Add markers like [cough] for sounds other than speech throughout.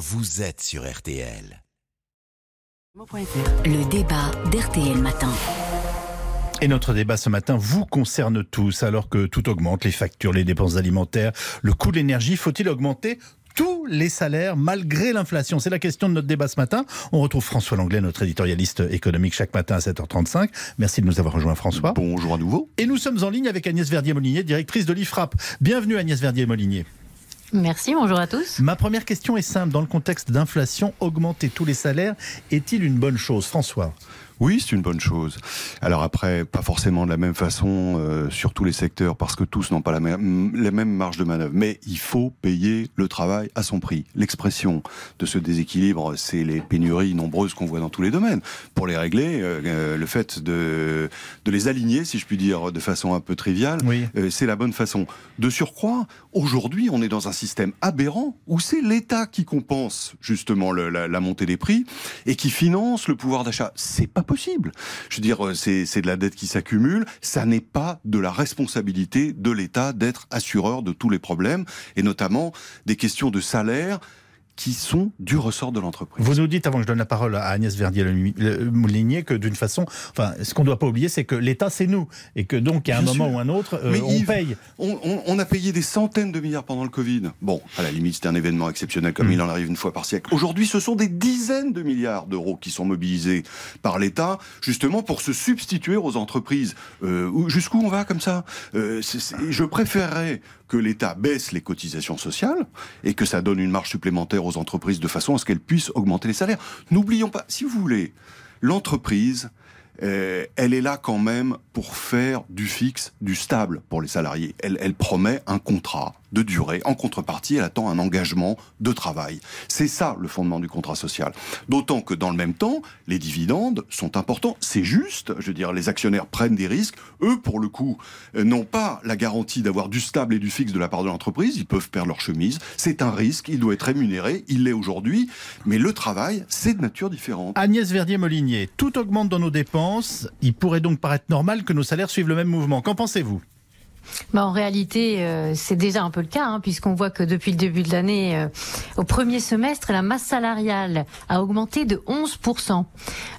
vous êtes sur RTL. Le débat d'RTL Matin. Et notre débat ce matin vous concerne tous, alors que tout augmente, les factures, les dépenses alimentaires, le coût de l'énergie, faut-il augmenter tous les salaires malgré l'inflation? C'est la question de notre débat ce matin. On retrouve François Langlais, notre éditorialiste économique, chaque matin à 7h35. Merci de nous avoir rejoint, François. Bonjour à nouveau. Et nous sommes en ligne avec Agnès Verdier-Molinier, directrice de l'IFRAP. Bienvenue Agnès Verdier-Molinier. Merci, bonjour à tous. Ma première question est simple. Dans le contexte d'inflation, augmenter tous les salaires est-il une bonne chose? François oui, c'est une bonne chose. Alors après, pas forcément de la même façon euh, sur tous les secteurs, parce que tous n'ont pas la même, la même marge de manœuvre. Mais il faut payer le travail à son prix. L'expression de ce déséquilibre, c'est les pénuries nombreuses qu'on voit dans tous les domaines. Pour les régler, euh, euh, le fait de, de les aligner, si je puis dire de façon un peu triviale, Oui. euh, c'est la bonne façon. De surcroît, aujourd'hui, on est dans un système aberrant où c'est l'État qui compense justement le- la, la montée des prix et qui finance le pouvoir d'achat. C'est pas Je veux dire, euh, c'est c'est de la dette qui s'accumule. Ça n'est pas de la responsabilité de l'État d'être assureur de tous les problèmes et notamment des questions de salaire qui sont du ressort de l'entreprise. Vous nous dites, avant que je donne la parole à Agnès Verdier-Molinier, que d'une façon, enfin, ce qu'on ne doit pas oublier, c'est que l'État, c'est nous. Et que donc, à un Bien moment sûr. ou un autre, euh, Mais on Yves, paye. On, on- on a payé des centaines de milliards pendant le Covid. Bon, à la limite, c'était un événement exceptionnel comme Mm. il en arrive une fois par siècle. Aujourd'hui, ce sont des dizaines de milliards d'euros qui sont mobilisés par l'État, justement pour se substituer aux entreprises. Euh, où- Jusqu'où on va comme ça? Euh, c'est- c'est- Je préférerais que l'État baisse les cotisations sociales et que ça donne une marge supplémentaire aux entreprises de façon à ce qu'elles puissent augmenter les salaires. N'oublions pas, si vous voulez, l'entreprise, euh, elle est là quand même pour faire du fixe, du stable pour les salariés. Elle, elle promet un contrat de durée. En contrepartie, elle attend un engagement de travail. C'est ça le fondement du contrat social. D'autant que dans le même temps, les dividendes sont importants. C'est juste. Je veux dire, les actionnaires prennent des risques. Eux, pour le coup, euh, n'ont pas la garantie d'avoir du stable et du fixe de la part de l'entreprise. Ils peuvent perdre leur chemise. C'est un risque. Il doit être rémunéré. Il l'est aujourd'hui. Mais le travail, c'est de nature différente. Agnès Verdier-Molinier, tout augmente dans nos dépenses. Il pourrait donc paraître normal que nos salaires suivent le même mouvement. Qu'en pensez-vous? Bah, en réalité, euh, c'est déjà un peu le cas, hein, puisqu'on voit que depuis le début de l'année, euh, au premier semestre, la masse salariale a augmenté de 11%.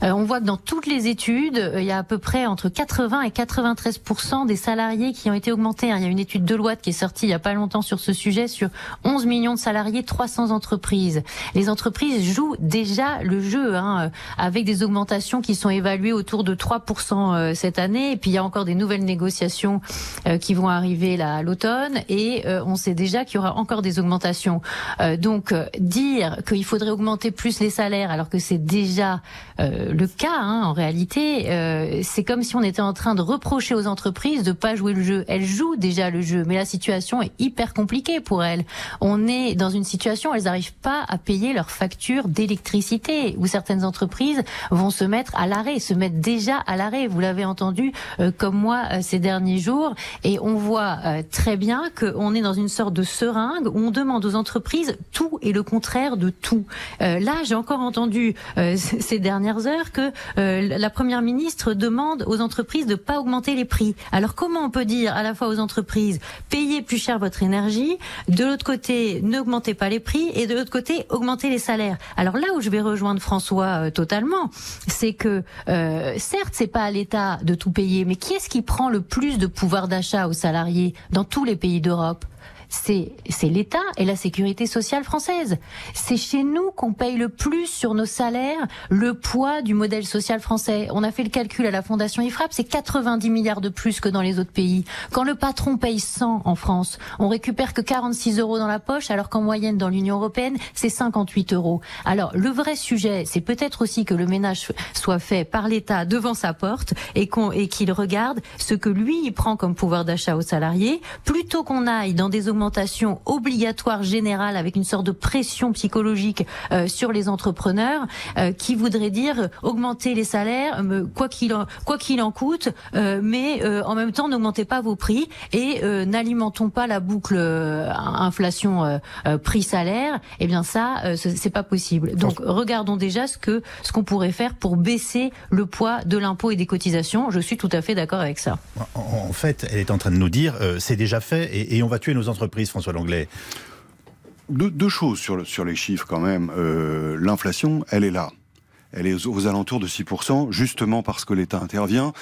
Euh, on voit que dans toutes les études, euh, il y a à peu près entre 80 et 93% des salariés qui ont été augmentés. hein. Il y a une étude Deloitte qui est sortie il y a pas longtemps sur ce sujet, sur 11 millions de salariés, 300 entreprises. Les entreprises jouent déjà le jeu, hein, euh, avec des augmentations qui sont évaluées autour de 3% euh, cette année. Et puis il y a encore des nouvelles négociations euh, qui vont arriver là à l'automne et euh, on sait déjà qu'il y aura encore des augmentations. Euh, donc euh, dire qu'il faudrait augmenter plus les salaires alors que c'est déjà euh, le cas hein, en réalité, euh, c'est comme si on était en train de reprocher aux entreprises de pas jouer le jeu. Elles jouent déjà le jeu, mais la situation est hyper compliquée pour elles. On est dans une situation où elles n'arrivent pas à payer leurs factures d'électricité, où certaines entreprises vont se mettre à l'arrêt, se mettre déjà à l'arrêt. Vous l'avez entendu euh, comme moi euh, ces derniers jours, et on voit euh, très bien qu'on est dans une sorte de seringue où on demande aux entreprises tout et le contraire de tout. Euh, là, j'ai encore entendu euh, [laughs] ces dernières heures que euh, la première ministre demande aux entreprises de pas augmenter les prix. Alors comment on peut dire à la fois aux entreprises payez plus cher votre énergie, de l'autre côté n'augmentez pas les prix et de l'autre côté augmentez les salaires? Alors là où je vais rejoindre François euh, totalement, c'est que euh, certes c'est pas à l'État de tout payer, mais qui est-ce qui prend le plus de pouvoir d'achat aux salariés dans tous les pays d'Europe c'est l'État et la sécurité sociale française. C'est chez nous qu'on paye le plus sur nos salaires le poids du modèle social français. On a fait le calcul à la Fondation IFRAP, c'est 90 milliards de plus que dans les autres pays. Quand le patron paye 100 en France, on récupère que 46 euros dans la poche, alors qu'en moyenne dans l'Union européenne, c'est 58 euros. Alors le vrai sujet, c'est peut-être aussi que le ménage soit fait par l'État devant sa porte et qu'il regarde ce que lui prend comme pouvoir d'achat aux salariés, plutôt qu'on aille dans des augmentations obligatoires générales avec une sorte de pression psychologique euh, sur les entrepreneurs euh, qui voudrait dire augmenter les salaires euh, quoi qu'il en, quoi qu'il en coûte, mais en même temps n'augmentez pas vos prix et n'alimentons pas la boucle inflation prix salaire. Eh bien ça, ce- c'est pas possible. Donc regardons déjà ce que ce qu'on pourrait faire pour baisser le poids de l'impôt et des cotisations. Je suis tout à fait d'accord avec ça. En, en fait, elle est en train de nous dire, euh, c'est déjà fait et, et on va tuer nos entreprises, François Langlais. deux, choses sur, sur les chiffres quand même. Euh, l'inflation, elle est là elle est aux alentours de 6%, justement parce que l'État intervient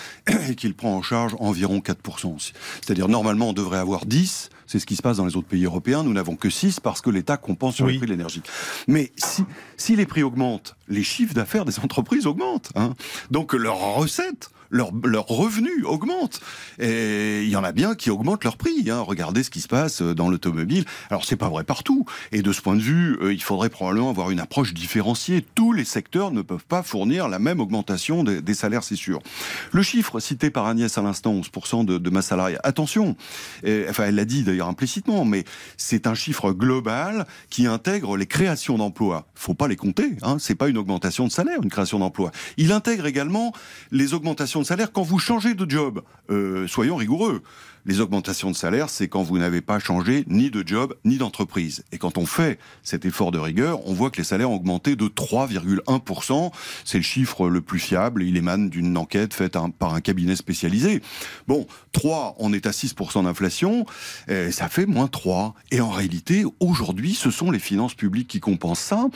et qu'il prend en charge environ 4%. C'est-à-dire, normalement, on devrait avoir 10, c'est ce qui se passe dans les autres pays européens, nous n'avons que 6 parce que l'État compense sur les prix de l'énergie. Mais si, si, les prix augmentent, les chiffres d'affaires des [laughs] entreprises augmentent. Hein. Donc leurs recettes leurs leur revenus augmentent. Et il y en a bien qui augmentent leur prix. Hein. Regardez ce qui se passe dans l'automobile. Alors c'est pas vrai partout. Et de ce point de vue, euh, il faudrait probablement avoir une approche différenciée. Tous les secteurs ne peuvent pas fournir la même augmentation des, des salaires, c'est sûr. Le chiffre cité par Agnès à l'instant, 11% de, de masse salariale. Attention, enfin elle l'a dit d'ailleurs implicitement, mais c'est un chiffre global qui intègre les créations d'emplois. Faut pas les compter. Hein. C'est pas une augmentation de salaire, une création d'emplois. Il intègre également les augmentations de salaire quand vous changez de job. Euh, soyons rigoureux. Les augmentations de salaire, c'est quand vous n'avez pas changé ni de job ni d'entreprise. Et quand on fait cet effort de rigueur, on voit que les salaires ont augmenté de 3,1%. C'est le chiffre le plus fiable. Il émane d'une enquête faite par un cabinet spécialisé. Bon, 3, on est à 6% d'inflation. Ça fait moins 3. Et en réalité, aujourd'hui, ce sont les finances publiques qui compensent ça.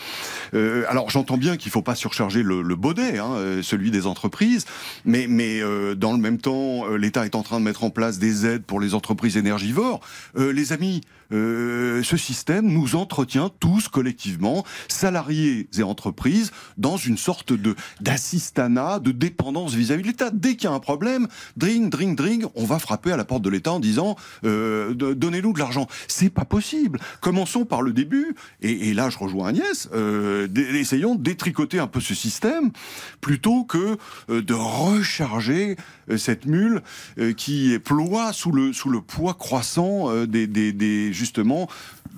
Euh, alors j'entends bien qu'il ne faut pas surcharger le, baudet, hein, euh, celui des entreprises, mais, mais euh, dans le même temps, l'État est en train de mettre en place des aides pour les entreprises énergivores. Euh, les amis, euh, ce système nous entretient tous collectivement, salariés et entreprises, dans une sorte de d'assistanat, de dépendance vis-à-vis de l'État. Dès qu'il y a un problème, dring, dring, dring, on va frapper à la porte de l'État en disant euh, donnez-nous de l'argent. C'est pas possible. Commençons par le début. Et, là, je rejoins Agnès. Euh, essayons de détricoter un peu ce système plutôt que de recharger cette mule qui ploie sous le sous le poids croissant des, des justement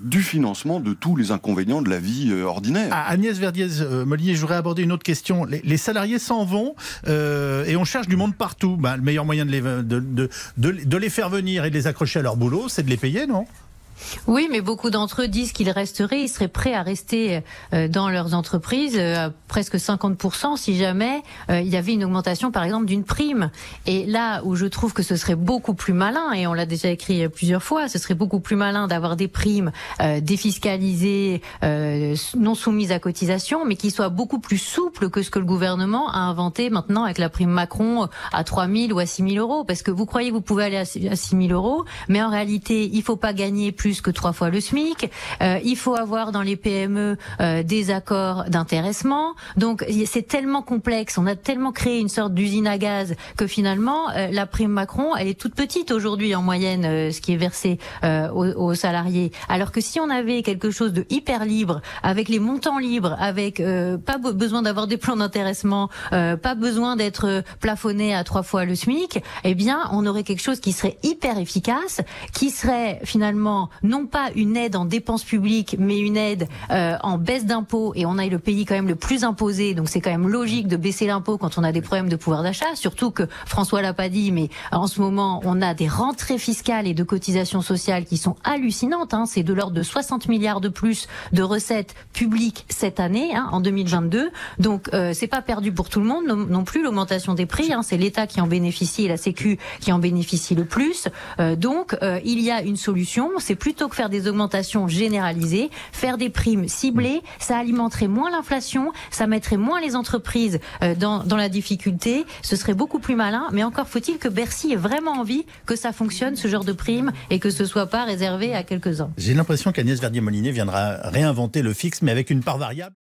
du financement de tous les inconvénients de la vie euh, ordinaire. Ah, Agnès Verdiez-Mollier, je voudrais aborder une autre question. Les, salariés s'en vont euh, et on cherche du monde partout. Bah, le meilleur moyen de les faire venir et de les accrocher à leur boulot, c'est de les payer, non? Oui, mais beaucoup d'entre eux disent qu'ils resteraient, ils seraient prêts à rester euh, dans leurs entreprises, euh, à presque 50% si jamais euh, il y avait une augmentation, par exemple, d'une prime. Et là où je trouve que ce serait beaucoup plus malin, et on l'a déjà écrit plusieurs fois, ce serait beaucoup plus malin d'avoir des primes défiscalisées, non soumises à cotisation, mais qui soient beaucoup plus souples que ce que le gouvernement a inventé maintenant avec la prime Macron à 3 000 ou à 6 000 euros. Parce que vous croyez que vous pouvez aller à 6 000 euros, mais en réalité, il faut pas gagner plus plus que trois fois le SMIC. Euh, il faut avoir dans les PME euh, des accords d'intéressement. Donc c'est tellement complexe, on a tellement créé une sorte d'usine à gaz que finalement euh, la prime Macron, elle est toute petite aujourd'hui en moyenne, euh, ce qui est versé euh, aux, aux, salariés. Alors que si on avait quelque chose de hyper libre, avec les montants libres, avec pas besoin d'avoir des plans d'intéressement, pas besoin d'être plafonné à trois fois le SMIC, eh bien on aurait quelque chose qui serait hyper efficace, qui serait finalement non pas une aide en dépenses publiques, mais une aide euh, en baisse d'impôts. Et on a le pays quand même le plus imposé, donc c'est quand même logique de baisser l'impôt quand on a des problèmes de pouvoir d'achat. Surtout que François l'a pas dit, mais en ce moment on a des rentrées fiscales et de cotisations sociales qui sont hallucinantes. Hein. C'est de l'ordre de 60 milliards de plus de recettes publiques cette année, hein, en 2022. Donc euh, c'est pas perdu pour tout le monde non, plus l'augmentation des prix. Hein. C'est l'État qui en bénéficie et la Sécu qui en bénéficie le plus. Euh, donc euh, il y a une solution. C'est plutôt que faire des augmentations généralisées, faire des primes ciblées, ça alimenterait moins l'inflation, ça mettrait moins les entreprises euh, dans, dans la difficulté, ce serait beaucoup plus malin, mais encore faut-il que Bercy ait vraiment envie que ça fonctionne, ce genre de prime, et que ce soit pas réservé à quelques-uns. J'ai l'impression qu'Agnès Verdier-Molinier viendra réinventer le fixe, mais avec une part variable.